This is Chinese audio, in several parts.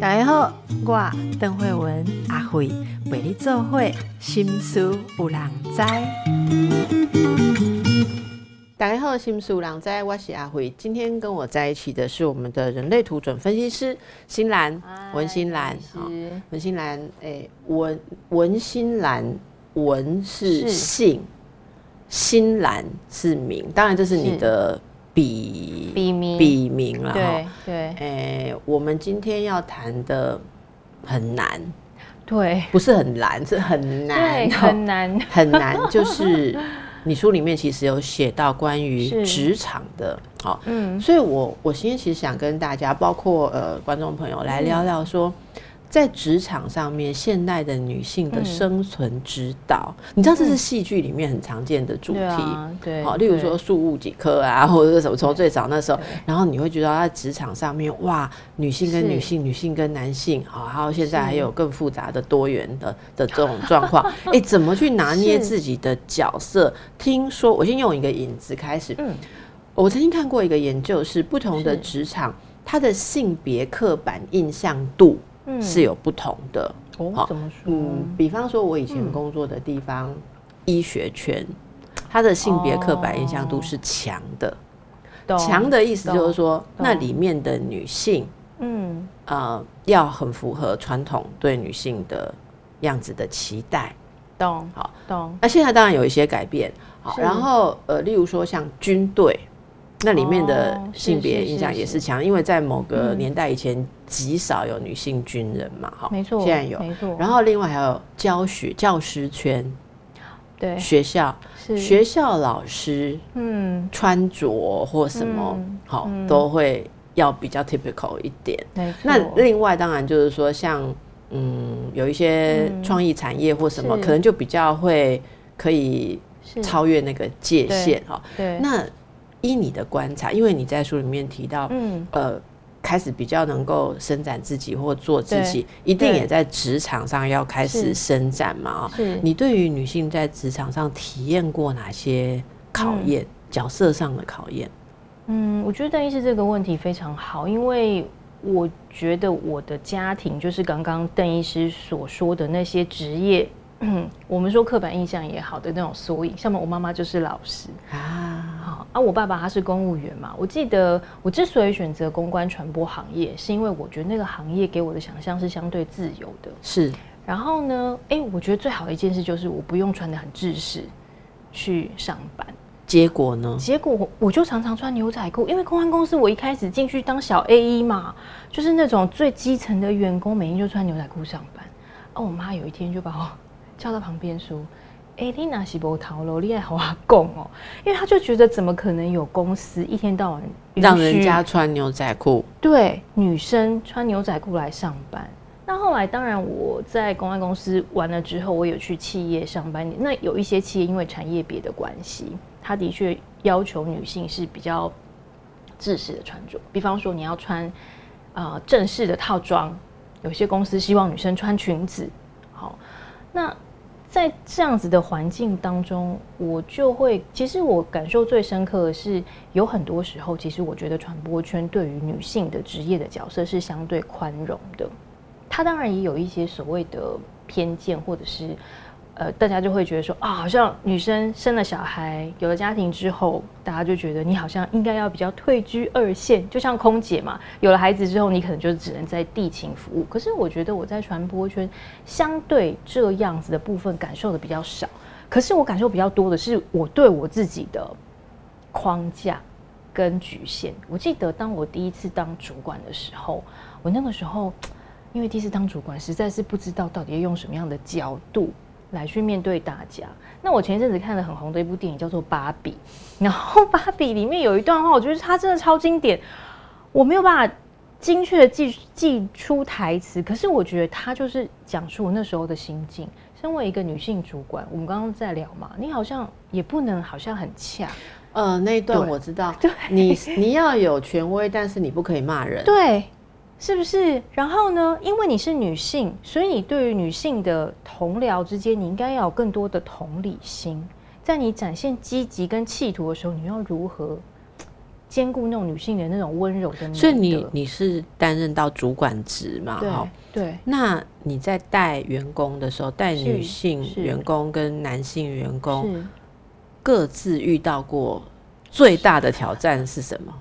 大家好，我邓慧文阿慧为你做会心思有人知。大家好，心思有人知，我是阿慧。今天跟我在一起的是我们的人类图准分析师新兰文心兰。好，文心兰，哎，文文心兰，文是姓，新兰是名。当然，这是你的。笔笔名。笔名了哈，对，哎，我们今天要谈的很难，对，不是很难，是很难，很难，很难。就是你书里面其实有写到关于职场的，好，嗯，所以我我今天其实想跟大家，包括呃观众朋友来聊聊说。在职场上面，现代的女性的生存之道，你知道这是戏剧里面很常见的主题，对，好，例如说树物几棵啊，或者是什么，从最早那时候，然后你会觉得在职场上面，哇，女性跟女性，女性跟男性，好，还有现在还有更复杂的多元的的这种 状况，哎，怎么去拿捏自己的角色？听说我先用一个引子开始，嗯，我曾经看过一个研究，是不同的职场，它的性别刻板印象度。是有不同的哦，怎么说？嗯，比方说，我以前工作的地方，医学圈，它的性别刻板印象度是强的。强的意思就是说，那里面的女性，嗯，呃，要很符合传统对女性的样子的期待。懂，好，懂。那现在当然有一些改变。好，然后呃，例如说像军队。那里面的性别印象也是强，因为在某个年代以前极少有女性军人嘛，哈，没错，现在有，没错。然后另外还有教学教师圈，对，学校学校老师，嗯，穿着或什么，好，都会要比较 typical 一点。那另外当然就是说，像嗯，有一些创意产业或什么，可能就比较会可以超越那个界限，哈，对，那。依你的观察，因为你在书里面提到，嗯，呃，开始比较能够伸展自己或做自己，一定也在职场上要开始伸展嘛？是。你对于女性在职场上体验过哪些考验？角色上的考验？嗯，我觉得邓医师这个问题非常好，因为我觉得我的家庭就是刚刚邓医师所说的那些职业。嗯，我们说刻板印象也好的那种缩影，像我妈妈就是老师啊，好啊，我爸爸他是公务员嘛。我记得我之所以选择公关传播行业，是因为我觉得那个行业给我的想象是相对自由的。是，然后呢，哎，我觉得最好的一件事就是我不用穿的很制式去上班。结果呢？结果我就常常穿牛仔裤，因为公关公司我一开始进去当小 A 一嘛，就是那种最基层的员工，每天就穿牛仔裤上班。啊，我妈有一天就把我。叫到旁边说：“哎，你那是不逃了？你还好阿公哦？因为他就觉得怎么可能有公司一天到晚让人家穿牛仔裤？对，女生穿牛仔裤来上班。那后来当然我在公安公司完了之后，我有去企业上班。那有一些企业因为产业别的关系，他的确要求女性是比较正式的穿着。比方说你要穿啊正式的套装，有些公司希望女生穿裙子。好，那。在这样子的环境当中，我就会，其实我感受最深刻的是，有很多时候，其实我觉得传播圈对于女性的职业的角色是相对宽容的，它当然也有一些所谓的偏见，或者是。呃，大家就会觉得说啊，好像女生生了小孩，有了家庭之后，大家就觉得你好像应该要比较退居二线，就像空姐嘛，有了孩子之后，你可能就只能在地勤服务。可是我觉得我在传播圈相对这样子的部分感受的比较少，可是我感受比较多的是我对我自己的框架跟局限。我记得当我第一次当主管的时候，我那个时候因为第一次当主管，实在是不知道到底要用什么样的角度。来去面对大家。那我前一阵子看了很红的一部电影，叫做《芭比》。然后《芭比》里面有一段话，我觉得它真的超经典。我没有办法精确的记记出台词，可是我觉得它就是讲述我那时候的心境。身为一个女性主管，我们刚刚在聊嘛，你好像也不能好像很恰。呃，那一段我知道，对，你你要有权威，但是你不可以骂人。对。是不是？然后呢？因为你是女性，所以你对于女性的同僚之间，你应该要有更多的同理心。在你展现积极跟企图的时候，你要如何 兼顾那种女性的那种温柔的。所以你你是担任到主管职嘛？对哈，对那你在带员工的时候，带女性是员工跟男性员工。各自遇到过最大的挑战是什么？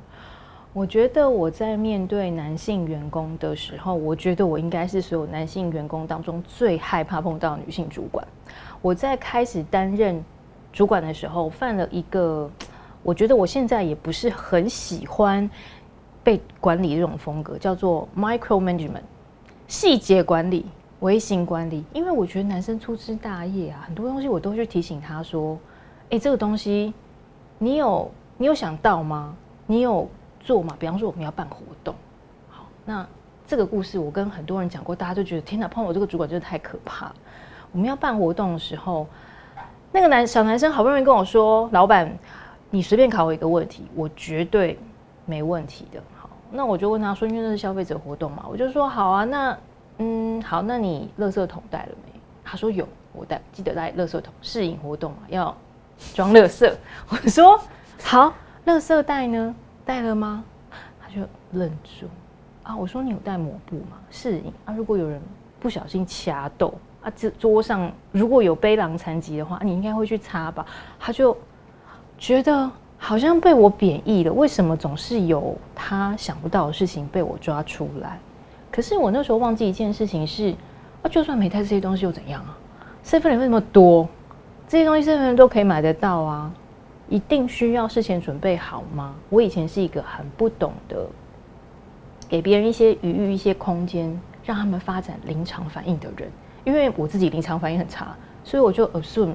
我觉得我在面对男性员工的时候，我觉得我应该是所有男性员工当中最害怕碰到女性主管。我在开始担任主管的时候，犯了一个，我觉得我现在也不是很喜欢被管理这种风格，叫做 micro management，细节管理、微型管理。因为我觉得男生粗枝大叶啊，很多东西我都去提醒他说：“哎、这个东西你有你有想到吗？你有做嘛？比方说我们要办活动，好，那这个故事我跟很多人讲过，大家就觉得天哪，碰我这个主管真的太可怕了。我们要办活动的时候，那个男小男生好不容易跟我说：“老板，你随便考我一个问题，我绝对没问题的。”好，那我就问他说：“因为那是消费者活动嘛。”我就说：“好啊，那嗯，好，那你垃圾桶带了没？”他说：“有，我带，记得带垃圾桶。试营活动嘛，要装垃圾。”我说：“好，垃圾袋呢？带了吗？”他就愣住。啊，我说：“你有带抹布吗？是啊，如果有人不小心掐豆。”啊，这桌上如果有背囊残疾的话，你应该会去擦吧？他就觉得好像被我贬义了。为什么总是有他想不到的事情被我抓出来？可是我那时候忘记一件事情是，啊，就算没带这些东西又怎样啊？seven 为什么多？这些东西身份都可以买得到啊，一定需要事前准备好吗？我以前是一个很不懂得给别人一些余裕、一些空间，让他们发展临场反应的人。因为我自己临场反应很差，所以我就 assume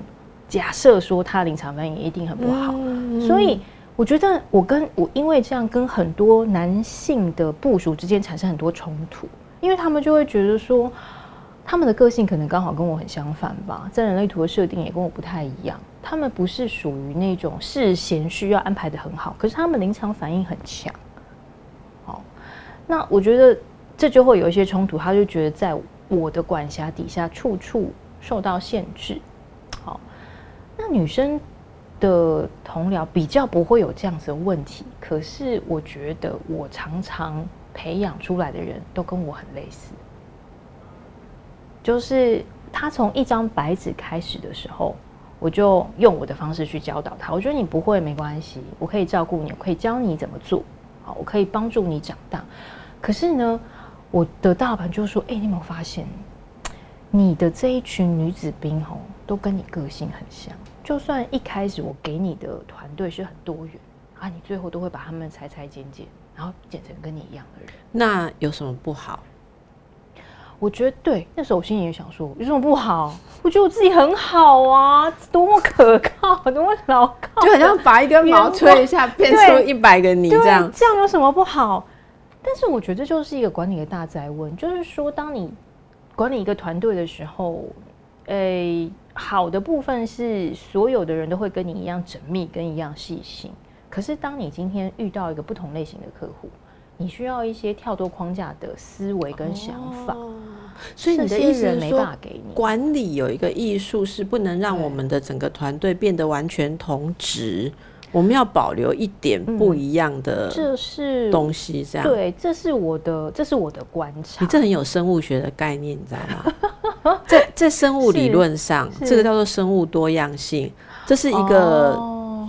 假设说他临场反应一定很不好，所以我觉得我跟我因为这样跟很多男性的部署之间产生很多冲突，因为他们就会觉得说他们的个性可能刚好跟我很相反吧，在人类图的设定也跟我不太一样，他们不是属于那种事先需要安排的很好，可是他们临场反应很强。好，那我觉得这就会有一些冲突，他就觉得在。我的管辖底下，处处受到限制。好，那女生的同僚比较不会有这样子的问题。可是我觉得，我常常培养出来的人都跟我很类似，就是他从一张白纸开始的时候，我就用我的方式去教导他。我觉得你不会没关系，我可以照顾你，我可以教你怎么做。好，我可以帮助你长大。可是呢？我的大盘就说：“哎、你有没有发现，你的这一群女子兵吼，都跟你个性很像。就算一开始我给你的团队是很多元啊，你最后都会把他们裁裁剪剪，然后剪成跟你一样的人。那有什么不好？我觉得对，那时候我心里也想说，有什么不好？我觉得我自己很好啊，多么可靠，多么牢靠，就好像拔一根毛吹一下，变出一百个你这样，这样有什么不好？”但是我觉得这就是一个管理的大灾问，就是说，当你管理一个团队的时候，诶，好的部分是所有的人都会跟你一样缜密，跟一样细心。可是，当你今天遇到一个不同类型的客户，你需要一些跳脱框架的思维跟想法。哦、所以你的意思是说，给你管理有一个艺术是不能让我们的整个团队变得完全同质。我们要保留一点不一样的，这是东西，这样对，这是我的，这是我的观察。你这很有生物学的概念，你知道吗？在在生物理论上，这个叫做生物多样性，这是一个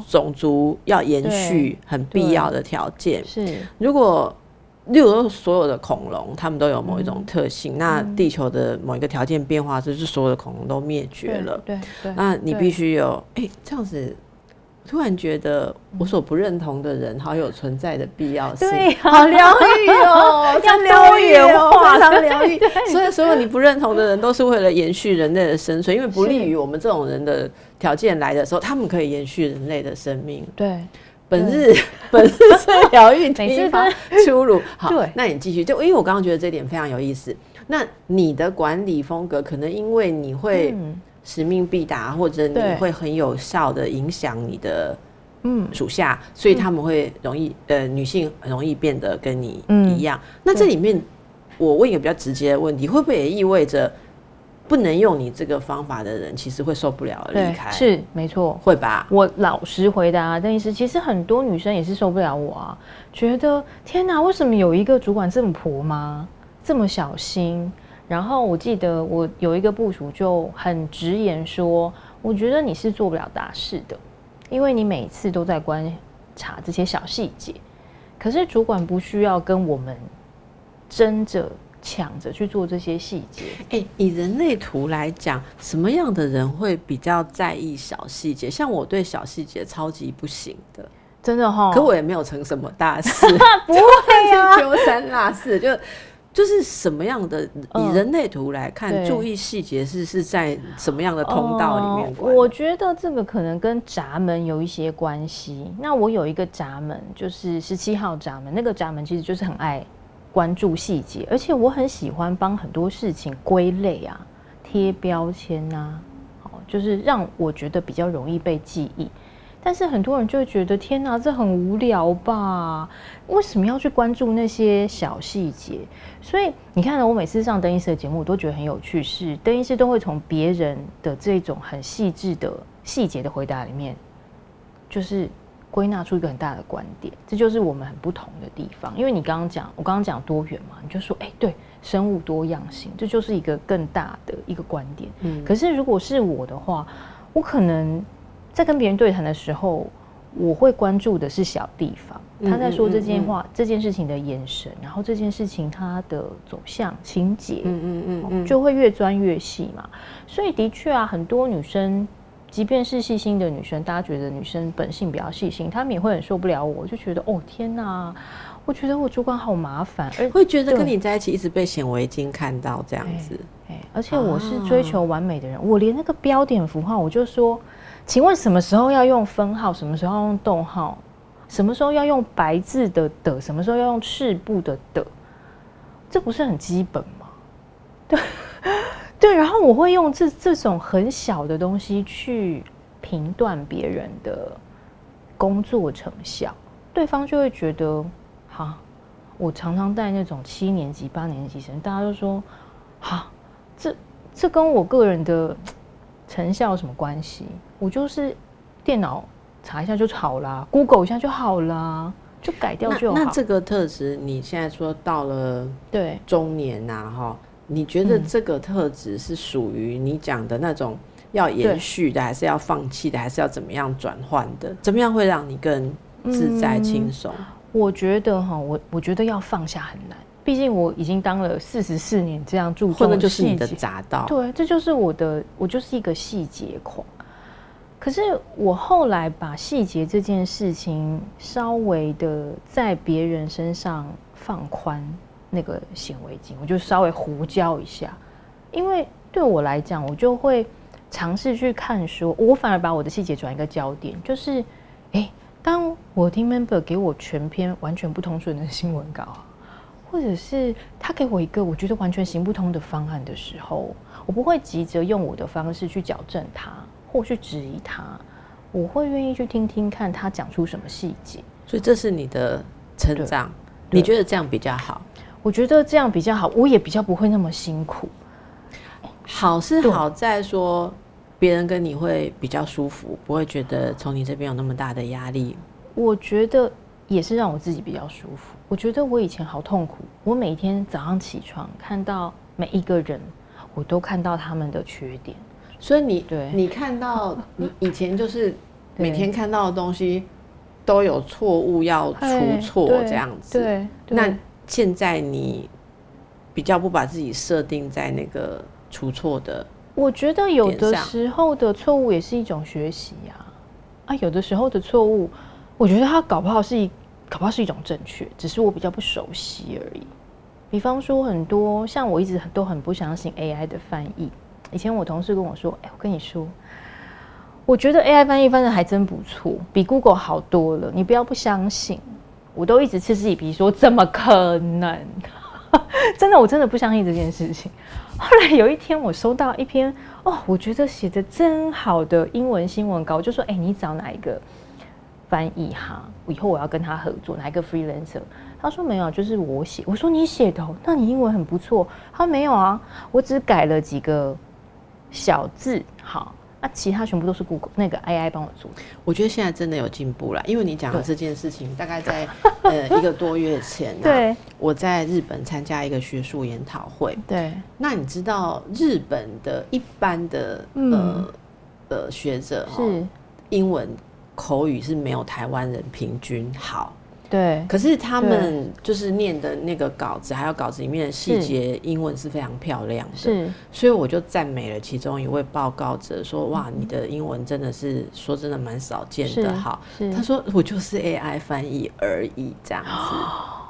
种族要延续很必要的条件。是，如果例如所有的恐龙，它们都有某一种特性，那地球的某一个条件变化，就是所有的恐龙都灭绝了。对对，那你必须有，哎，这样子。突然觉得我所不认同的人好有存在的必要性，对、啊，好疗愈哦，要多元化，非常疗愈。所以所有你不认同的人都是为了延续人类的生存，因为不利于我们这种人的条件来的时候，他们可以延续人类的生命。对，本日 本日最疗愈出炉。好，那你继续。就因为我刚刚觉得这点非常有意思。那你的管理风格可能因为你会。嗯使命必达，或者你会很有效的影响你的嗯属下，所以他们会容易呃女性很容易变得跟你一样。嗯那这里面我问一个比较直接的问题，会不会也意味着不能用你这个方法的人，其实会受不了而离开，是没错，会吧？我老实回答邓医师，其实很多女生也是受不了我啊，觉得天哪，为什么有一个主管这么婆妈，这么小心？然后我记得我有一个部署就很直言说，我觉得你是做不了大事的，因为你每次都在观察这些小细节，可是主管不需要跟我们争着。抢着去做这些细节。哎，以人类图来讲，什么样的人会比较在意小细节？像我对小细节超级不行的，真的哈。可我也没有成什么大事，不会啊，丢三落四，就就是什么样的？以人类图来看，注意细节是是在什么样的通道里面？我觉得这个可能跟闸门有一些关系。那我有一个闸门，就是十七号闸门，那个闸门其实就是很爱。关注细节，而且我很喜欢帮很多事情归类啊、贴标签呐，好，就是让我觉得比较容易被记忆。但是很多人就会觉得，天哪，这很无聊吧？为什么要去关注那些小细节？所以你看，我每次上邓医师的节目，我都觉得很有趣，是邓医师都会从别人的这种很细致的细节的回答里面，就是。归纳出一个很大的观点，这就是我们很不同的地方。因为你刚刚讲，我刚刚讲多元嘛，你就说，哎，对，生物多样性，这就是一个更大的一个观点。嗯，可是如果是我的话，我可能在跟别人对谈的时候，我会关注的是小地方，他在说这件话、这件事情的眼神，然后这件事情它的走向、情节，嗯嗯嗯，就会越钻越细嘛。所以的确啊，很多女生。即便是细心的女生，大家觉得女生本性比较细心，她们也会很受不了。我就觉得，哦天哪，我觉得我主管好麻烦，而会觉得跟你在一起一直被显微镜看到这样子。哎，而且我是追求完美的人，我连那个标点符号，我就说，请问什么时候要用分号，什么时候要用逗号，什么时候要用白字的的，什么时候要用赤部的的，这不是很基本吗？对。对，然后我会用这这种很小的东西去评断别人的工作成效，对方就会觉得，哈，我常常带那种七年级、八年级生，大家都说，哈，这这跟我个人的成效有什么关系？我就是电脑查一下就好啦 g o o g l e 一下就好啦，就改掉就好。那这个特质，你现在说到了对中年呐，哈。你觉得这个特质是属于你讲的那种要延续的，还是要放弃的，还是要怎么样转换的？怎么样会让你更自在轻松？我觉得哈，我我觉得要放下很难，毕竟我已经当了四十四年这样注重就是你的杂道。对，这就是我的，我就是一个细节狂。可是我后来把细节这件事情稍微的在别人身上放宽。那个显微镜，我就稍微胡教一下，因为对我来讲，我就会尝试去看，书我反而把我的细节转一个焦点，就是，哎，当我听 member 给我全篇完全不通顺的新闻稿，或者是他给我一个我觉得完全行不通的方案的时候，我不会急着用我的方式去矫正他，或去质疑他，我会愿意去听听看他讲出什么细节。所以这是你的成长，你觉得这样比较好？我觉得这样比较好，我也比较不会那么辛苦。好是好在说，别人跟你会比较舒服，不会觉得从你这边有那么大的压力。我觉得也是让我自己比较舒服。我觉得我以前好痛苦，我每天早上起床看到每一个人，我都看到他们的缺点。所以你对你看到你以前就是每天看到的东西都有错误要出错这样子。对，那。现在你比较不把自己设定在那个出错的，我觉得有的时候的错误也是一种学习呀。啊，有的时候的错误，我觉得它搞不好是一，搞不好是一种正确，只是我比较不熟悉而已。比方说，很多像我一直都很不相信 AI 的翻译。以前我同事跟我说：“哎，我跟你说，我觉得 AI 翻译翻的还真不错，比 Google 好多了。你不要不相信。”我都一直嗤之以鼻，说怎么可能？真的，我真的不相信这件事情。后来有一天，我收到一篇哦，我觉得写的真好的英文新闻稿，就说：“哎，你找哪一个翻译哈？以后我要跟他合作，哪一个 freelancer？” 他说：“没有，就是我写。”我说：“你写的？那你英文很不错。”他说：“没有啊，我只改了几个小字好，那其他全部都是 Google 那个 AI 帮我做。我觉得现在真的有进步了，因为你讲的这件事情，大概在呃一个多月前，对，我在日本参加一个学术研讨会，对，那你知道日本的一般的呃呃学者是。英文口语是没有台湾人平均好。对，可是他们就是念的那个稿子，还有稿子里面的细节，英文是非常漂亮的。是，所以我就赞美了其中一位报告者，说：“哇，你的英文真的是说真的蛮少见的。”好，他说：“我就是 AI 翻译而已，这样子。”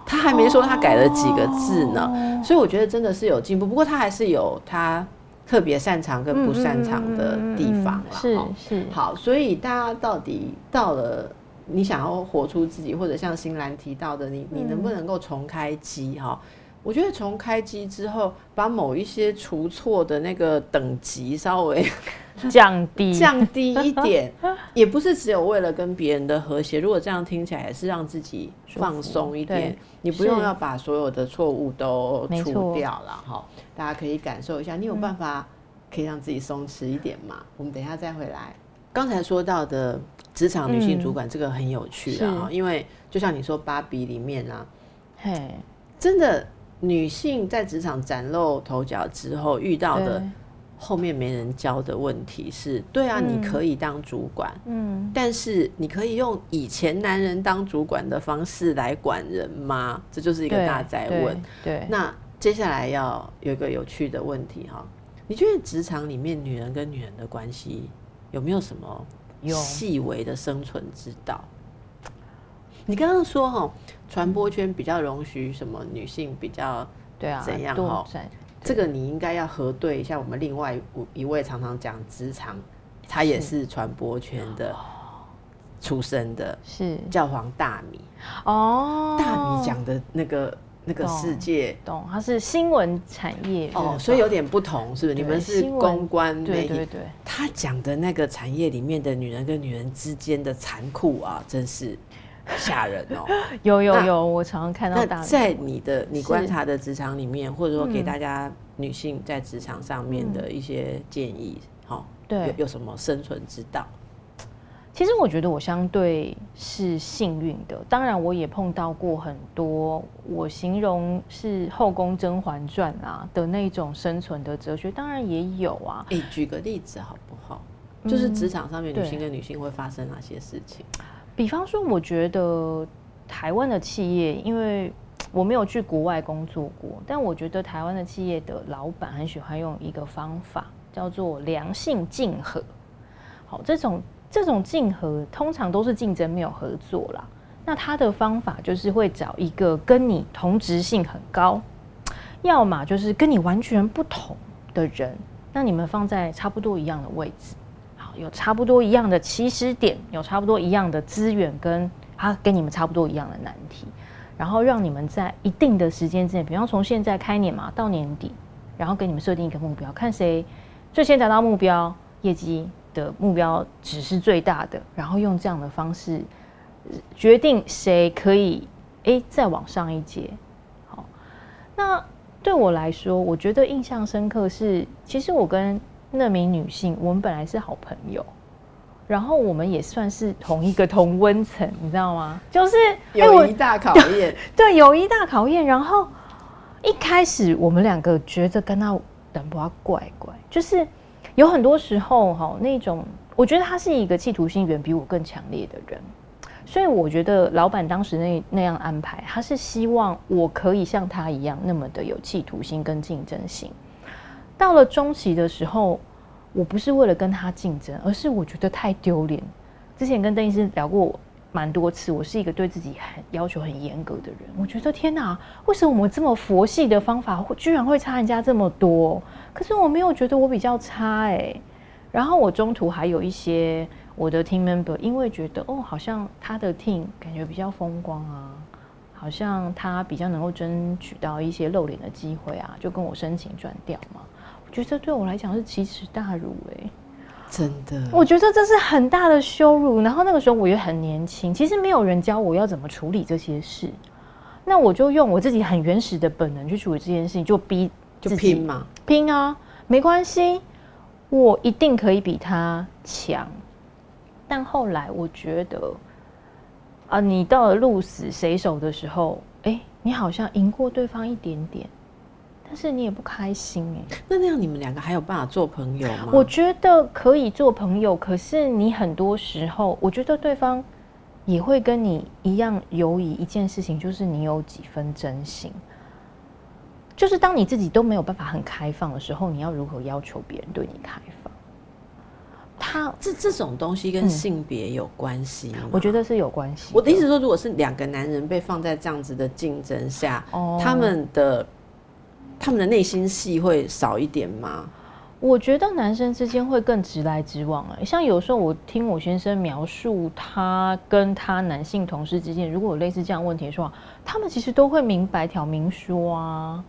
他还没说他改了几个字呢，所以我觉得真的是有进步。不过他还是有他特别擅长跟不擅长的地方了。是是，好，所以大家到底到了。你想要活出自己，或者像新兰提到的，你你能不能够重开机哈？我觉得重开机之后，把某一些除错的那个等级稍微 降低 降低一点，也不是只有为了跟别人的和谐。如果这样听起来，也是让自己放松一点。你不用要把所有的错误都除掉了哈。大家可以感受一下，你有办法可以让自己松弛一点吗？我们等一下再回来。刚才说到的。职场女性主管这个很有趣啊，因为就像你说《芭比》里面啊，嘿，真的女性在职场崭露头角之后遇到的后面没人教的问题是：对啊，你可以当主管，嗯，但是你可以用以前男人当主管的方式来管人吗？这就是一个大灾问。对，那接下来要有一个有趣的问题哈，你觉得职场里面女人跟女人的关系有没有什么？细微的生存之道。你刚刚说哈，传播圈比较容许什么女性比较对啊怎样哈？这个你应该要核对一下。我们另外一位常常讲职场，他也是传播圈的出身的，是叫黄大米哦。大米讲的那个。那个世界，懂？它是新闻产业哦，所以有点不同，是不是？你们是公关媒体，他讲的那个产业里面的女人跟女人之间的残酷啊，真是吓人哦！有有有，我常常看到。那在你的你观察的职场里面，或者说给大家女性在职场上面的一些建议，好，对，有有什么生存之道？其实我觉得我相对是幸运的，当然我也碰到过很多我形容是后宫《甄嬛传》啊的那种生存的哲学，当然也有啊。诶，举个例子好不好？就是职场上面女性跟女性会发生哪些事情？比方说，我觉得台湾的企业，因为我没有去国外工作过，但我觉得台湾的企业的老板很喜欢用一个方法，叫做良性竞合。好，这种。这种竞合通常都是竞争，没有合作啦。那他的方法就是会找一个跟你同质性很高，要么就是跟你完全不同的人，那你们放在差不多一样的位置，好，有差不多一样的起始点，有差不多一样的资源，跟他跟你们差不多一样的难题，然后让你们在一定的时间之内，比方从现在开年嘛到年底，然后给你们设定一个目标，看谁最先达到目标，业绩。的目标只是最大的，然后用这样的方式决定谁可以哎再往上一阶。好，那对我来说，我觉得印象深刻是，其实我跟那名女性，我们本来是好朋友，然后我们也算是同一个同温层，你知道吗？就是友谊大考验，对友谊大考验。然后一开始我们两个觉得跟他等不要怪怪，就是。有很多时候，哈，那种我觉得他是一个企图心远比我更强烈的人，所以我觉得老板当时那那样安排，他是希望我可以像他一样那么的有企图心跟竞争心。到了中期的时候，我不是为了跟他竞争，而是我觉得太丢脸。之前跟邓医师聊过蛮多次，我是一个对自己很要求很严格的人。我觉得天哪，为什么我们这么佛系的方法，居然会差人家这么多？可是我没有觉得我比较差哎，然后我中途还有一些我的 team member，因为觉得哦，好像他的 team 感觉比较风光啊，好像他比较能够争取到一些露脸的机会啊，就跟我申请转调嘛。我觉得对我来讲是奇耻大辱哎，真的，我觉得这是很大的羞辱。然后那个时候我也很年轻，其实没有人教我要怎么处理这些事，那我就用我自己很原始的本能去处理这件事情，就逼。就拼嘛，拼啊，没关系。我一定可以比他强。但后来我觉得，啊，你到了鹿死谁手的时候，哎，你好像赢过对方一点点，但是你也不开心哎。那那样你们两个还有办法做朋友吗？我觉得可以做朋友，可是你很多时候，我觉得对方也会跟你一样犹疑一件事情，就是你有几分真心。就是当你自己都没有办法很开放的时候，你要如何要求别人对你开放？他这这种东西跟性别有关系吗？我觉得是有关系。我的意思说，如果是两个男人被放在这样子的竞争下，他们的他们的内心戏会少一点吗？我觉得男生之间会更直来直往哎，像有时候我听我先生描述他跟他男性同事之间，如果有类似这样问题的话，他们其实都会明白挑明说啊。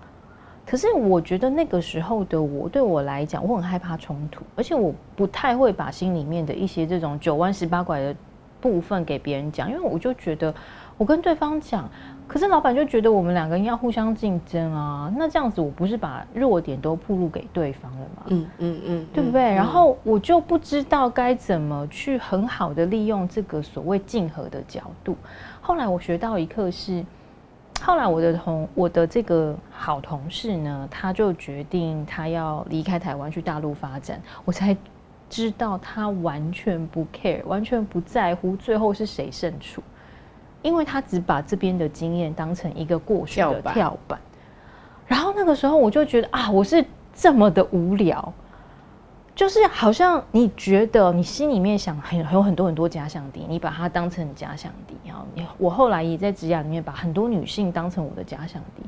可是我觉得那个时候的我，对我来讲，我很害怕冲突，而且我不太会把心里面的一些这种九弯十八拐的部分给别人讲，因为我就觉得我跟对方讲，可是老板就觉得我们两个人要互相竞争啊，那这样子我不是把弱点都暴露给对方了吗？嗯嗯嗯，对不对？然后我就不知道该怎么去很好的利用这个所谓竞合的角度。后来我学到一课是。后来我的同我的这个好同事呢，他就决定他要离开台湾去大陆发展，我才知道他完全不 care，完全不在乎最后是谁胜出，因为他只把这边的经验当成一个过去的跳板。然后那个时候我就觉得啊，我是这么的无聊。就是好像你觉得你心里面想很有很多很多假想敌，你把它当成假想敌。然后你我后来也在职涯里面把很多女性当成我的假想敌，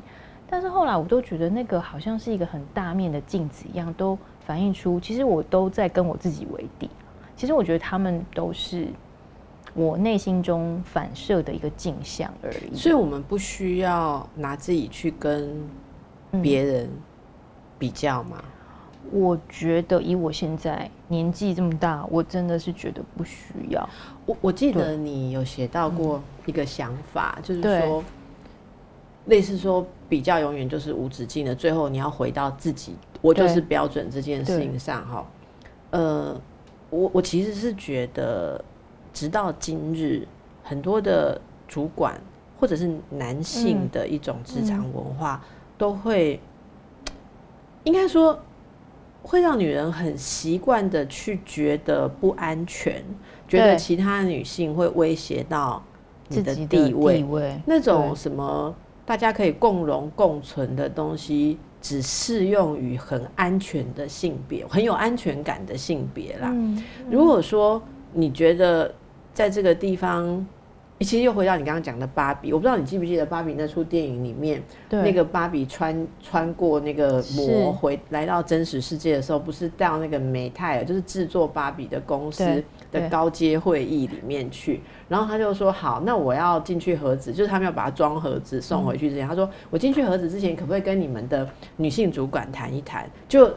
但是后来我都觉得那个好像是一个很大面的镜子一样，都反映出其实我都在跟我自己为敌。其实我觉得他们都是我内心中反射的一个镜像而已。所以我们不需要拿自己去跟别人比较吗？我觉得以我现在年纪这么大，我真的是觉得不需要。我我记得你有写到过一个想法，就是说，类似说比较永远就是无止境的，最后你要回到自己，我就是标准这件事情上哈。呃，我我其实是觉得，直到今日，很多的主管或者是男性的一种职场文化，都会应该说。会让女人很习惯的去觉得不安全，觉得其他女性会威胁到你的地位。那种什么大家可以共荣共存的东西，只适用于很安全的性别，很有安全感的性别啦。如果说你觉得在这个地方，其实又回到你刚刚讲的芭比，我不知道你记不记得芭比那出电影里面，那个芭比穿穿过那个膜回来到真实世界的时候，不是到那个美泰尔，就是制作芭比的公司的高阶会议里面去，然后他就说好，那我要进去盒子，就是他们要把它装盒子送回去之前，他说我进去盒子之前，可不可以跟你们的女性主管谈一谈？就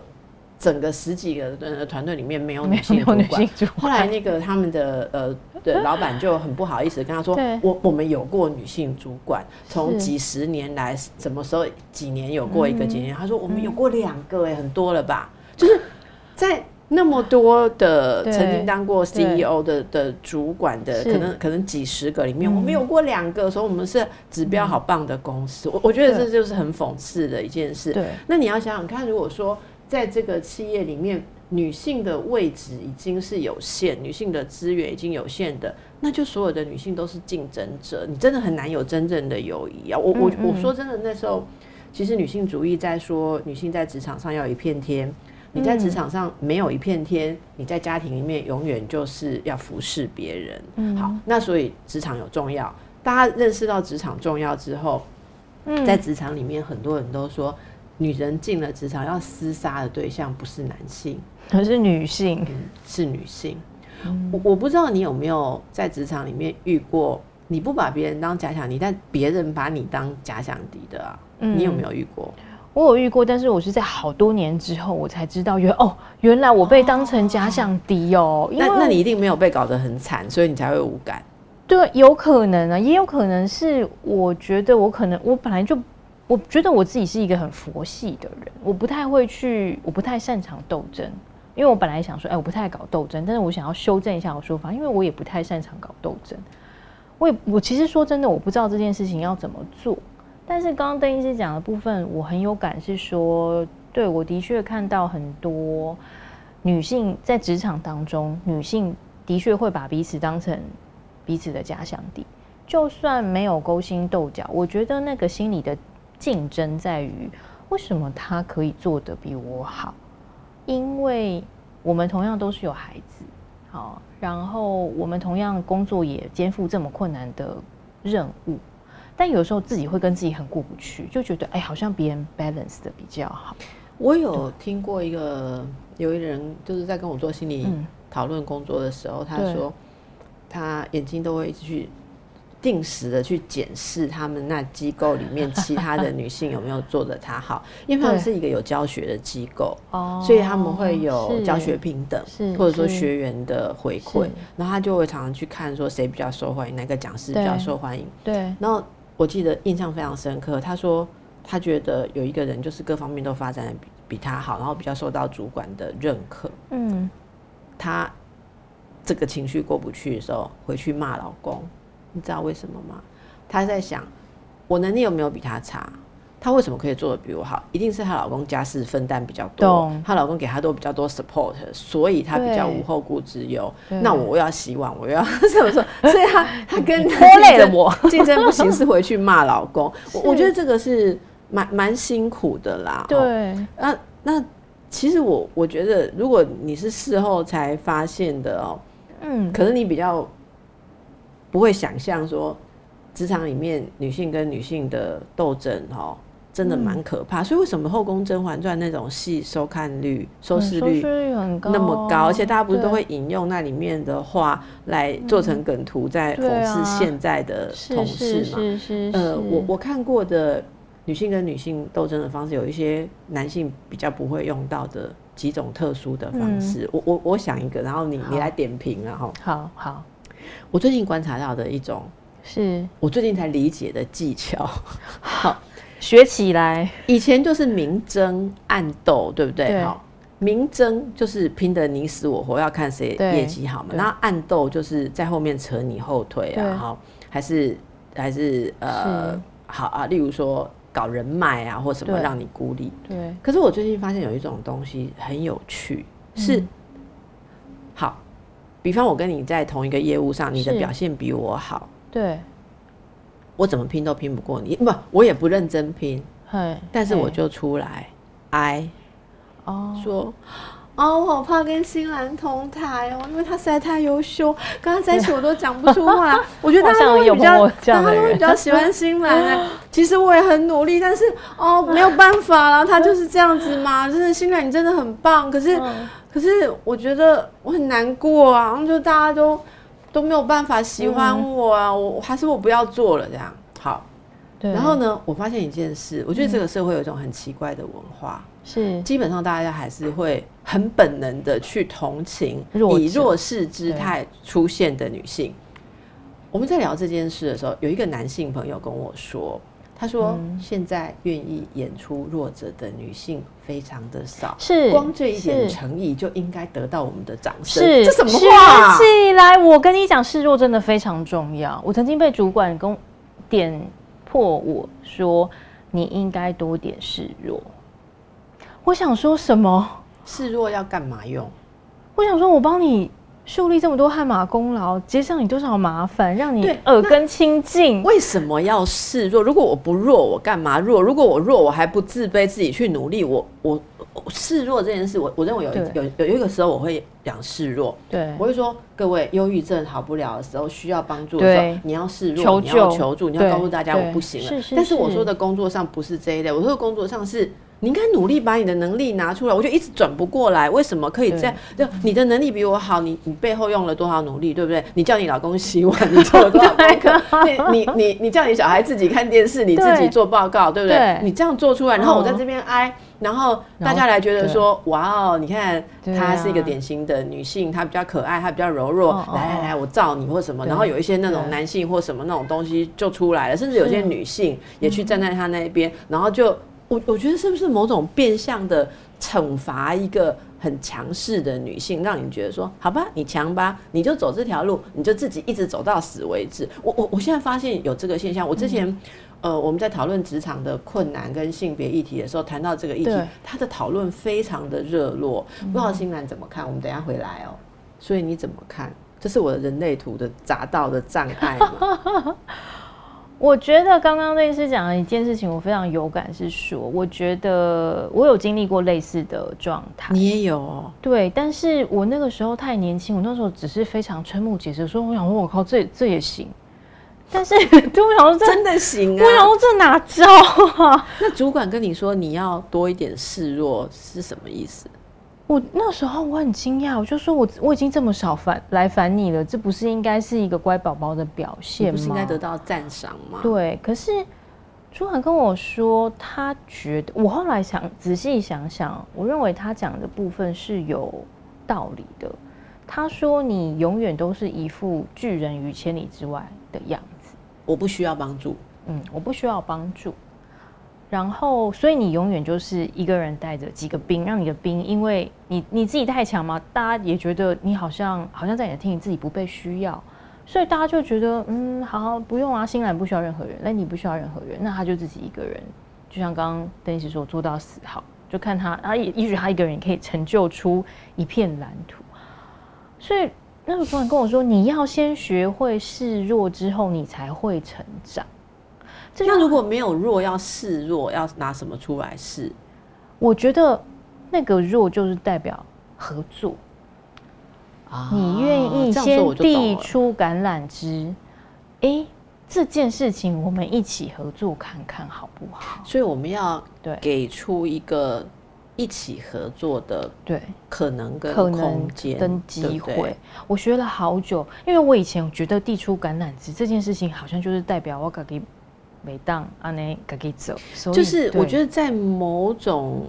整个十几个人的团队里面没有女性主管，后来那个他们的呃的老板就很不好意思跟他说，我我们有过女性主管，从几十年来什么时候几年有过一个几年？他说我们有过两个，哎，很多了吧？就是在那么多的曾经当过 CEO 的的主管的，可能可能几十个里面，我们有过两个，所以我们是指标好棒的公司。我我觉得这就是很讽刺的一件事。对，那你要想想看，如果说。在这个企业里面，女性的位置已经是有限，女性的资源已经有限的，那就所有的女性都是竞争者，你真的很难有真正的友谊啊！我我我说真的，那时候其实女性主义在说女性在职场上要一片天，你在职场上没有一片天，你在家庭里面永远就是要服侍别人。嗯，好，那所以职场有重要，大家认识到职场重要之后，在职场里面很多人都说。女人进了职场，要厮杀的对象不是男性，而是女性，是女性。我我不知道你有没有在职场里面遇过，你不把别人当假想敌，但别人把你当假想敌的啊？你有没有遇过？我有遇过，但是我是在好多年之后，我才知道原哦，原来我被当成假想敌哦。那那你一定没有被搞得很惨，所以你才会无感。对，有可能啊，也有可能是我觉得我可能我本来就。我觉得我自己是一个很佛系的人，我不太会去，我不太擅长斗争，因为我本来想说，哎，我不太搞斗争，但是我想要修正一下我说法，因为我也不太擅长搞斗争。我也我其实说真的，我不知道这件事情要怎么做。但是刚刚邓医师讲的部分，我很有感，是说，对我的确看到很多女性在职场当中，女性的确会把彼此当成彼此的假想敌，就算没有勾心斗角，我觉得那个心理的竞争在于，为什么他可以做得比我好？因为我们同样都是有孩子，好，然后我们同样工作也肩负这么困难的任务，但有时候自己会跟自己很过不去，就觉得哎，好像别人 balance 的比较好。我有听过一个有一人就是在跟我做心理讨论工作的时候，他说他眼睛都会一直去。定时的去检视他们那机构里面其他的女性有没有做的她好，因为他们是一个有教学的机构，所以他们会有教学平等，或者说学员的回馈，然后他就会常常去看说谁比较受欢迎，哪个讲师比较受欢迎。对。然后我记得印象非常深刻，他说他觉得有一个人就是各方面都发展的比比他好，然后比较受到主管的认可。嗯。他这个情绪过不去的时候，回去骂老公。你知道为什么吗？她在想，我能力有没有比她差？她为什么可以做的比我好？一定是她老公家事分担比较多，她老公给她都比较多 support，所以她比较无后顾之忧。那我要洗碗，我要 怎么说？所以她 她跟拖累了我，竞争不行，是回去骂老公。我我觉得这个是蛮蛮辛苦的啦。对，那那其实我我觉得，如果你是事后才发现的哦，嗯，可能你比较。不会想象说，职场里面女性跟女性的斗争，哈，真的蛮可怕。所以为什么《后宫甄嬛传》那种戏收看率、收视率那么高？而且大家不是都会引用那里面的话来做成梗图，在讽刺现在的同事嘛？呃，我我看过的女性跟女性斗争的方式，有一些男性比较不会用到的几种特殊的方式。我我我想一个，然后你你来点评啊，哈。好好。我最近观察到的一种，是我最近才理解的技巧。好，学起来。以前就是明争暗斗，对不对？好，明争就是拼得你死我活，要看谁业绩好嘛。然后暗斗就是在后面扯你后腿啊，哈，还是还是呃，好啊。例如说搞人脉啊，或什么让你孤立。对。可是我最近发现有一种东西很有趣，是好。比方我跟你在同一个业务上，你的表现比我好，对，我怎么拼都拼不过你，不，我也不认真拼，但是我就出来挨，哦，说，哦，我好怕跟新兰同台哦，因为他实在太优秀，跟他在一起我都讲不出话，我觉得大家会比较，大家会比较喜欢新兰，其实我也很努力，但是哦，没有办法啦，他就是这样子嘛，真的新兰你真的很棒，可是。可是我觉得我很难过啊，然后就大家都都没有办法喜欢我啊，我还是我不要做了这样。好，对。然后呢，我发现一件事，我觉得这个社会有一种很奇怪的文化，是基本上大家还是会很本能的去同情以弱势姿态出现的女性。我们在聊这件事的时候，有一个男性朋友跟我说。他说：“现在愿意演出弱者的女性非常的少，是光这一点诚意就应该得到我们的掌声。是这什么话？起来！我跟你讲，示弱真的非常重要。我曾经被主管跟点破我说，你应该多点示弱。我想说什么？示弱要干嘛用？我想说，我帮你。”树立这么多汗马功劳，接上你多少麻烦，让你耳根清净。为什么要示弱？如果我不弱，我干嘛弱？如果我弱，我还不自卑，自己去努力。我我示弱这件事，我我认为有有有一个时候我会讲示弱。对，我会说各位，忧郁症好不了的时候，需要帮助的时候，你要示弱，你要求助，你要告诉大家我不行了。但是我说的工作上不是这一类，我说的工作上是。你应该努力把你的能力拿出来，我就一直转不过来。为什么可以这样？就你的能力比我好，你你背后用了多少努力，对不对？你叫你老公洗碗，你做了多少功课？你你你你叫你小孩自己看电视，你自己做报告，对不对？你这样做出来，然后我在这边挨，然后大家来觉得说，哇哦，你看她是一个典型的女性，她比较可爱，她比较柔弱。来来来，我罩你或什么，然后有一些那种男性或什么那种东西就出来了，甚至有些女性也去站在她那边，然后就。我我觉得是不是某种变相的惩罚一个很很强势的女性，让你觉得说，好吧，你强吧，你就走这条路，你就自己一直走到死为止。我我我现在发现有这个现象，我之前。呃，我们在讨论职场的困难跟性别议题的时候，谈到这个议题，他的讨论非常的热络。不知道新兰怎么看？我们等下回来哦。所以你怎么看？这是我的人类图的砸到的障碍。我觉得刚刚律师讲的一件事情，我非常有感，是说，我觉得我有经历过类似的状态。你也有？对，但是我那个时候太年轻，我那时候只是非常瞠目结舌，说我想说，我靠，这这也行。但是，我想说，真的行啊！我想说，这哪招啊？那主管跟你说你要多一点示弱是什么意思？我那时候我很惊讶，我就说我我已经这么少烦来烦你了，这不是应该是一个乖宝宝的表现吗？不是应该得到赞赏吗？对。可是朱涵跟我说，他觉得我后来想仔细想想，我认为他讲的部分是有道理的。他说：“你永远都是一副拒人于千里之外的样子。”我不需要帮助，嗯，我不需要帮助。然后，所以你永远就是一个人带着几个兵，让你的兵，因为你你自己太强嘛，大家也觉得你好像好像在你的 team 自己不被需要，所以大家就觉得，嗯，好好不用啊，新兰不需要任何人，那你不需要任何人，那他就自己一个人，就像刚刚邓医师说，做到死好，就看他，啊，也也许他一个人可以成就出一片蓝图，所以。那个主管跟我说：“你要先学会示弱，之后你才会成长。”那如果没有弱，要示弱，要拿什么出来示？我觉得那个弱就是代表合作。啊，你愿意先递出橄榄枝？哎，这件事情我们一起合作看看好不好？所以我们要对给出一个。一起合作的对可能跟空间跟机会，我学了好久，因为我以前觉得递出橄榄枝这件事情，好像就是代表我可以每当阿内可以走，就是我觉得在某种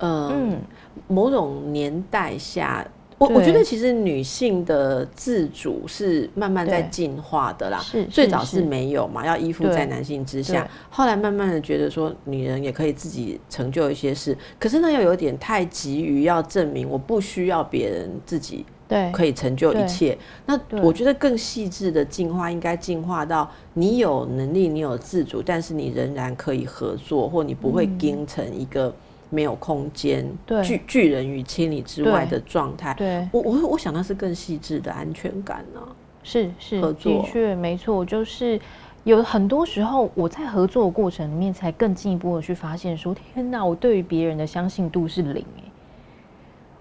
嗯。某种年代下。我我觉得其实女性的自主是慢慢在进化的啦，是最早是没有嘛，要依附在男性之下，后来慢慢的觉得说女人也可以自己成就一些事，可是呢又有点太急于要证明我不需要别人自己对可以成就一切，那我觉得更细致的进化应该进化到你有能力，你有自主，但是你仍然可以合作，或你不会盯成一个。没有空间，拒拒人于千里之外的状态。对，我我我想那是更细致的安全感呢。是是，合作的确没错，就是有很多时候我在合作的过程里面，才更进一步的去发现说，天哪，我对于别人的相信度是零哎。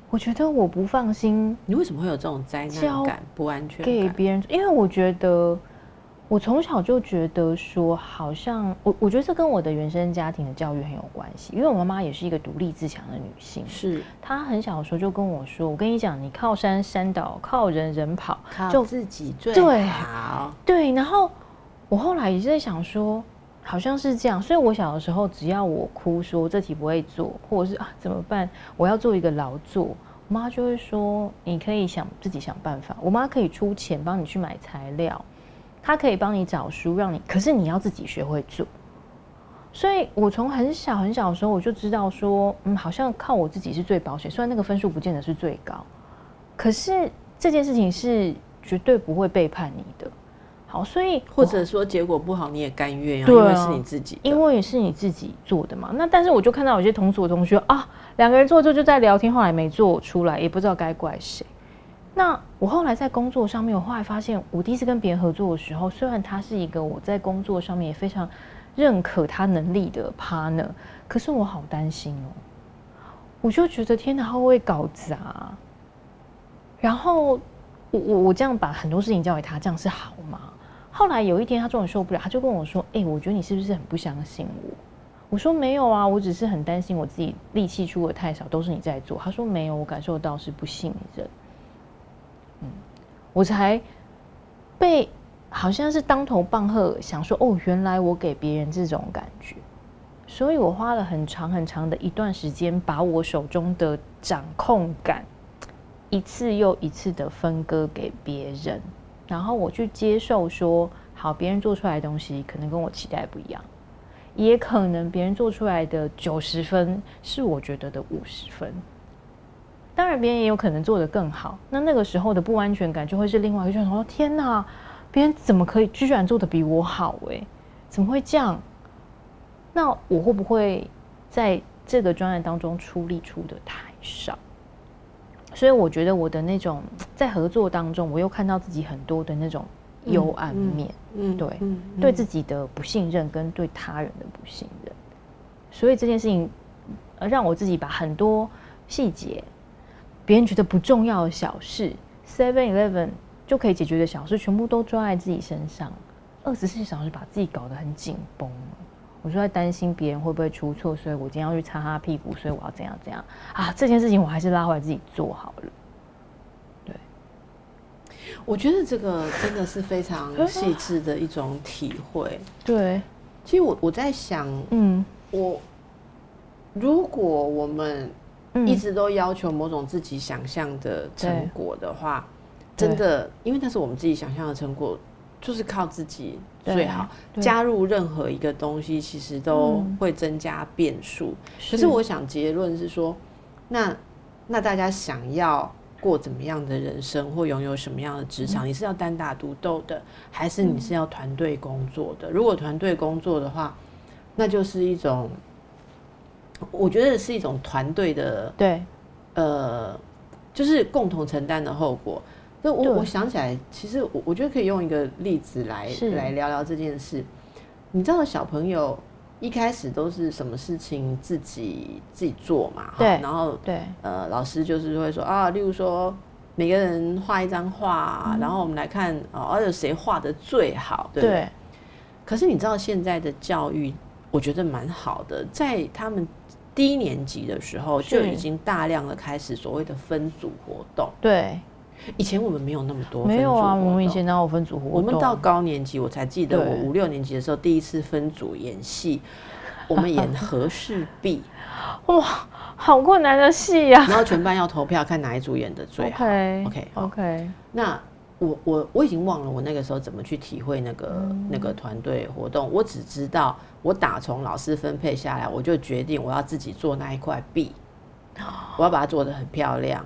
我觉得我不放心。你为什么会有这种灾难感、不安全感？给别人，因为我觉得。我从小就觉得说，好像我我觉得这跟我的原生家庭的教育很有关系，因为我妈妈也是一个独立自强的女性，是她很小的时候就跟我说：“我跟你讲，你靠山山倒，靠人人跑，就自己最好。”对，然后我后来也是在想说，好像是这样，所以我小的时候，只要我哭说这题不会做，或者是啊怎么办，我要做一个劳作，我妈就会说：“你可以想自己想办法，我妈可以出钱帮你去买材料。”她可以帮你找书，让你，可是你要自己学会做。所以我从很小很小的时候，我就知道说，嗯，好像靠我自己是最保险。虽然那个分数不见得是最高，可是这件事情是绝对不会背叛你的。好，所以或者说结果不好你也甘愿啊，因为是你自己，因为是你自己做的嘛。那但是我就看到有些同组的同学啊，两个人做之后就在聊天，后来没做出来，也不知道该怪谁。那我后来在工作上面，我后来发现，我第一次跟别人合作的时候，虽然他是一个我在工作上面也非常认可他能力的 partner，可是我好担心哦。我就觉得天哪，他会不会搞砸？然后我我我这样把很多事情交给他，这样是好吗？后来有一天他终于受不了，他就跟我说：“哎，我觉得你是不是很不相信我？”我说：“没有啊，我只是很担心我自己力气出的太少，都是你在做。”他说：“没有，我感受到是不信任。”嗯我才被好像是当头棒喝，想说哦，原来我给别人这种感觉，所以我花了很长很长的一段时间，把我手中的掌控感一次又一次的分割给别人，然后我去接受说，好，别人做出来的东西可能跟我期待不一样，也可能别人做出来的九十分是我觉得的五十分。当然别人也有可能做得更好。那那个时候的不安全感就会是另外一个，就说天哪，别人怎么可以居然做得比我好？哎，怎么会这样？那我会不会在这个专案当中出力出的太少？所以我觉得我的那种在合作当中，我又看到自己很多的那种幽暗面，嗯，对，对自己的不信任跟对他人的不信任。所以这件事情，呃，让我自己把很多细节，别人觉得不重要的小事，Seven Eleven 就可以解决的小事，全部都抓在自己身上，二十四小时把自己搞得很紧绷。我就在担心别人会不会出错，所以我今天要去擦他屁股，所以我要怎样怎样啊？这件事情我还是拉回来自己做好了。对，我觉得这个真的是非常细致的一种体会。对，其实我我在想，嗯，我如果我们一直都要求某种自己想象的成果的话，真的，因为那是我们自己想象的成果。就是靠自己最好，加入任何一个东西，其实都会增加变数。可是我想结论是说，那那大家想要过怎么样的人生，或拥有什么样的职场，你是要单打独斗的，还是你是要团队工作的？如果团队工作的话，那就是一种，我觉得是一种团队的，对，呃，就是共同承担的后果。那我我想起来，其实我我觉得可以用一个例子来来聊聊这件事。你知道小朋友一开始都是什么事情自己自己做嘛？对。然后对，呃，老师就是会说啊，例如说每个人画一张画，然后我们来看哦，而且谁画的最好，对不对？可是你知道现在的教育，我觉得蛮好的，在他们低年级的时候就已经大量的开始所谓的分组活动，对。以前我们没有那么多，没有啊，我们以前哪有分组活动？我们到高年级，我才记得我五六年级的时候第一次分组演戏，我们演和氏璧，哇，好困难的戏呀！然后全班要投票看哪一组演的最好。OK，OK，OK。那我我我已经忘了我那个时候怎么去体会那个那个团队活动，我只知道我打从老师分配下来，我就决定我要自己做那一块壁，我要把它做的很漂亮。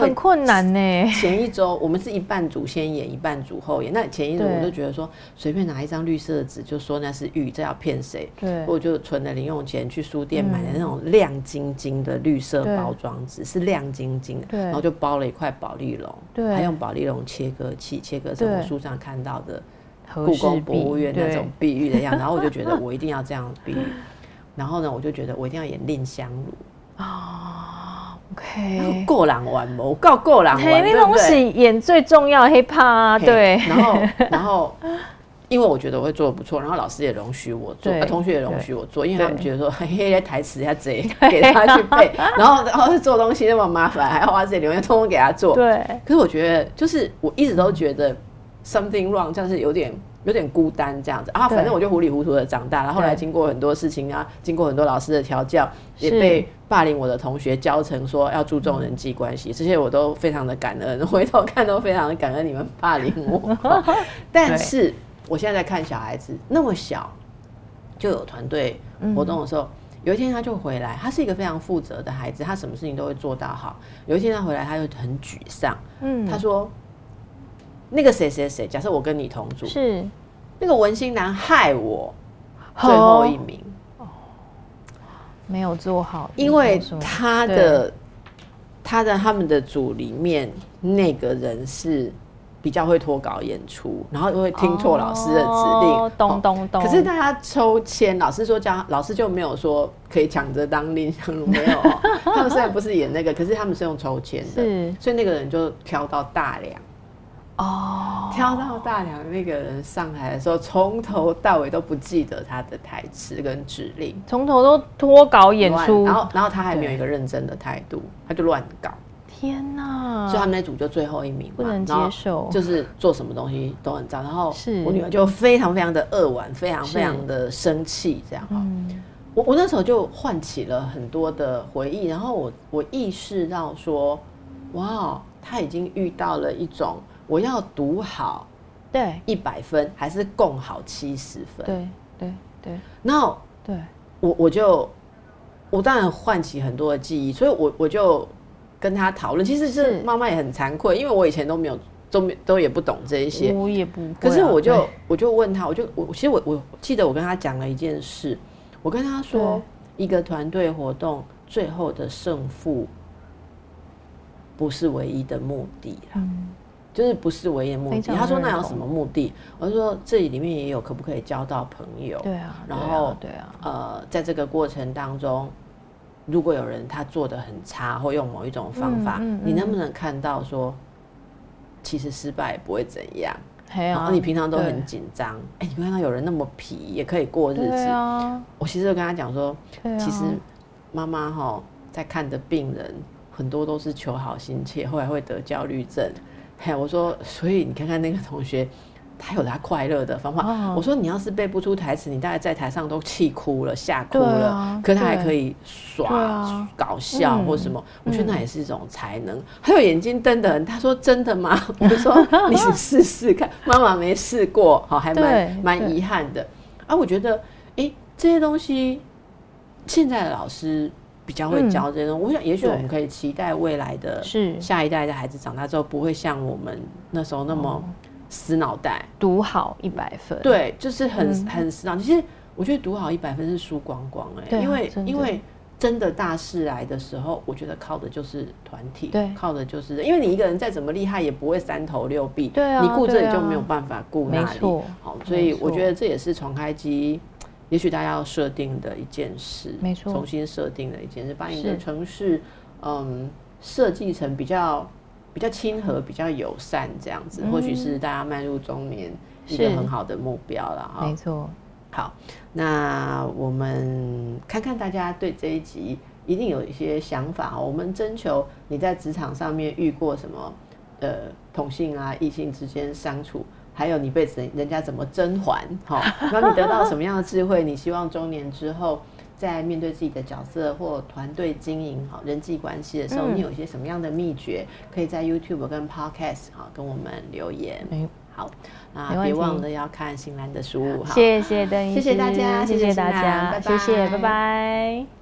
很困难呢。前一周我们是一半组先演，一半组后演。那前一周我就觉得说，随便拿一张绿色的纸，就说那是玉，这要骗谁？对，我就存了零用钱去书店买了那种亮晶晶的绿色包装纸，是亮晶晶的。然后就包了一块宝丽龙，对，还用宝丽龙切割器切割成我书上看到的故宫博物院那种碧玉的样子。然后我就觉得 我一定要这样碧玉。然后呢，我就觉得我一定要演蔺香如啊。OK，过人玩嘛，我告过人玩，那东西演最重要，hiphop 啊，对。然后，然后，因为我觉得我会做的不错，然后老师也容许我做，同学也容许我做，因为他们觉得说，嘿嘿，台词要贼，给他去背，然后，然后做东西那么麻烦，还要花自己留言，通通给他做。对。可是我觉得，就是我一直都觉得 something wrong，像是有点。有点孤单这样子啊，反正我就糊里糊涂的长大了。后来经过很多事情啊，经过很多老师的调教，也被霸凌我的同学教成说要注重人际关系，这些我都非常的感恩。回头看都非常的感恩你们霸凌我。但是我现在在看小孩子那么小就有团队活动的时候，有一天他就回来，他是一个非常负责的孩子，他什么事情都会做到好。有一天他回来，他就很沮丧，嗯，他说。那个谁谁谁，假设我跟你同组，是。那个文心男害我最后一名，哦，没有做好，因为他的他的他们的组里面那个人是比较会脱稿演出，然后会听错老师的指令，咚咚咚。可是大家抽签，老师说叫老师就没有说可以抢着当蔺香如，没有。他们虽然不是演那个，可是他们是用抽签的，所以那个人就挑到大梁。哦，挑到大梁那个人上台的时候，从头到尾都不记得他的台词跟指令，从头都脱稿演出，然后然后他还没有一个认真的态度，他就乱搞。天哪！所以他们那组就最后一名，不能接受，就是做什么东西都很糟。然后我女儿就非常非常的扼腕，非常非常的生气，这样哈。我我那时候就唤起了很多的回忆，然后我我意识到说，哇，他已经遇到了一种。我要读好，对一百分还是共好七十分？对对对。然后对我我就我当然唤起很多的记忆，所以我我就跟他讨论。其实是是妈妈也很惭愧，因为我以前都没有都没都也不懂这一些。我也不可是我就我就问他，我就我其实我我记得我跟他讲了一件事，我跟他说，一个团队活动最后的胜负不是唯一的目的啊，嗯就是不是唯一的目的。他说那有什么目的？我就说这里面也有可不可以交到朋友，对啊，然后对啊，呃，在这个过程当中，如果有人他做的很差，或用某一种方法，嗯嗯你能不能看到说，其实失败也不会怎样？然后你平常都很紧张，哎、你看到有人那么皮也可以过日子。啊，我其实就跟他讲说，其实妈妈哈在看的病人很多都是求好心切，后来会得焦虑症。嘿，我说，所以你看看那个同学，他有他快乐的方法。哦我说，你要是背不出台词，你大概在台上都气哭了、吓哭了，啊可他还可以耍、啊搞笑嗯或什么，我觉得嗯那也是一种才能。还有眼睛瞪得很，他说真的吗？我说 你试试看，妈妈没试过，好，还蛮蛮遗憾的。啊，我觉得，诶，这些东西现在的老师比较会嗯教这些东西。我想，也许我们可以期待未来的是下一代的孩子长大之后，不会像我们那时候那哦么死脑袋。读好一百分，对，就是很、嗯很死脑。其实我觉得读好一百分是输光光哎、因为因为真的大事来的时候，我觉得靠的就是团体，对靠的就是因为你一个人再怎么厉害，也不会三头六臂，对啊你顾这里就没有办法顾那里，好，所以我觉得这也是重开机。也许大家要设定的一件事，没错重新设定的一件事，把你的城市，嗯，设计成比较比较亲和、比较友善这样子，或许是大家迈入中年一个很好的目标了哈。没错，好，那我们看看大家对这一集一定有一些想法。我们征求你在职场上面遇过什么呃同性啊、异性之间相处，还有你被人人家怎么甄嬛，好，然后你得到什么样的智慧？你希望中年之后。在面对自己的角色或团队经营好人际关系的时候，嗯你有一些什么样的秘诀？可以在 YouTube 跟 Podcast 好跟我们留言。没好，那别忘了要看新兰的书。好，谢谢邓医师，谢谢大家谢谢大家，拜谢谢，拜拜拜。